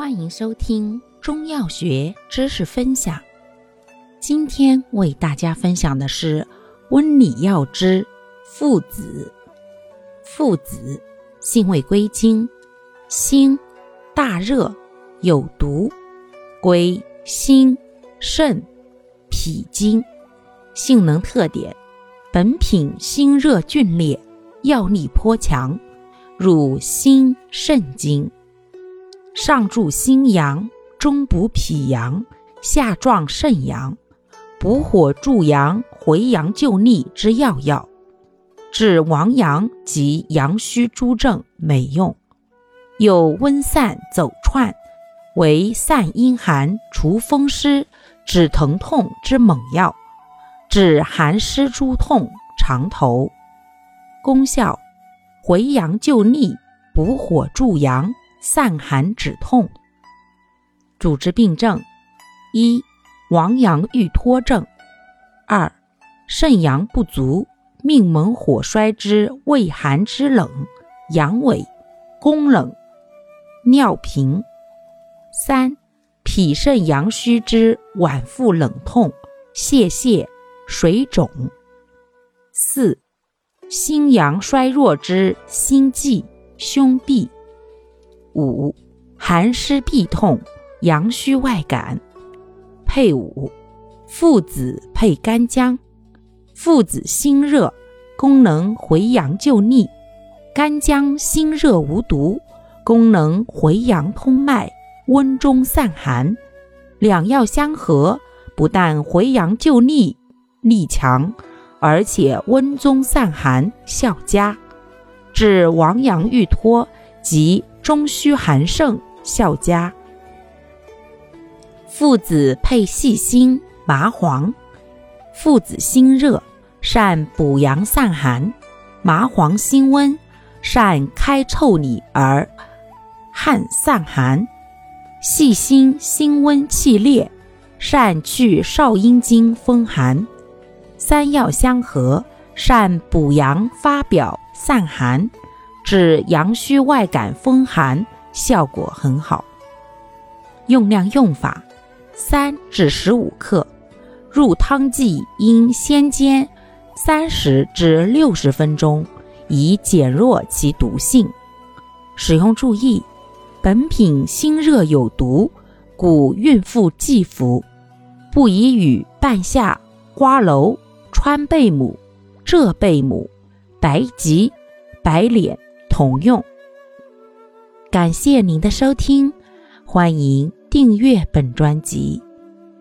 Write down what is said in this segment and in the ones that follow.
欢迎收听中药学知识分享。今天为大家分享的是温里药之附子。附子性味归经：辛，大热，有毒，归心、肾、脾经。性能特点：本品辛热峻烈，药力颇强，入心肾经。上助心阳，中补脾阳，下壮肾阳，补火助阳、回阳救逆之要药，治亡阳及阳虚诸症美用。有温散走窜，为散阴寒、除风湿、止疼痛之猛药，治寒湿诸痛、肠头。功效：回阳救逆，补火助阳。散寒止痛。主治病症：一、亡阳欲脱症；二、肾阳不足，命门火衰之畏寒之冷，阳痿、宫冷、尿频；三、脾肾阳虚之脘腹冷痛、泄泻、水肿；四、心阳衰弱之心悸、胸痹。五、寒湿痹痛、阳虚外感。配伍：附子配干姜。附子辛热，功能回阳救逆；干姜辛热无毒，功能回阳通脉、温中散寒。两药相合，不但回阳救逆力强，而且温中散寒效佳，治亡阳欲脱及。中虚寒盛效佳。附子配细辛、麻黄。附子辛热，善补阳散寒；麻黄辛温，善开腠理而汗散寒。细辛辛温气烈，善去少阴经风寒。三药相合，善补阳发表散寒。治阳虚外感风寒效果很好。用量用法：三至十五克，入汤剂应先煎三十至六十分钟，以减弱其毒性。使用注意：本品辛热有毒，故孕妇忌服，不宜与半夏、瓜蒌、川贝母、浙贝母、白及、白脸。同用。感谢您的收听，欢迎订阅本专辑，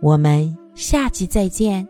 我们下期再见。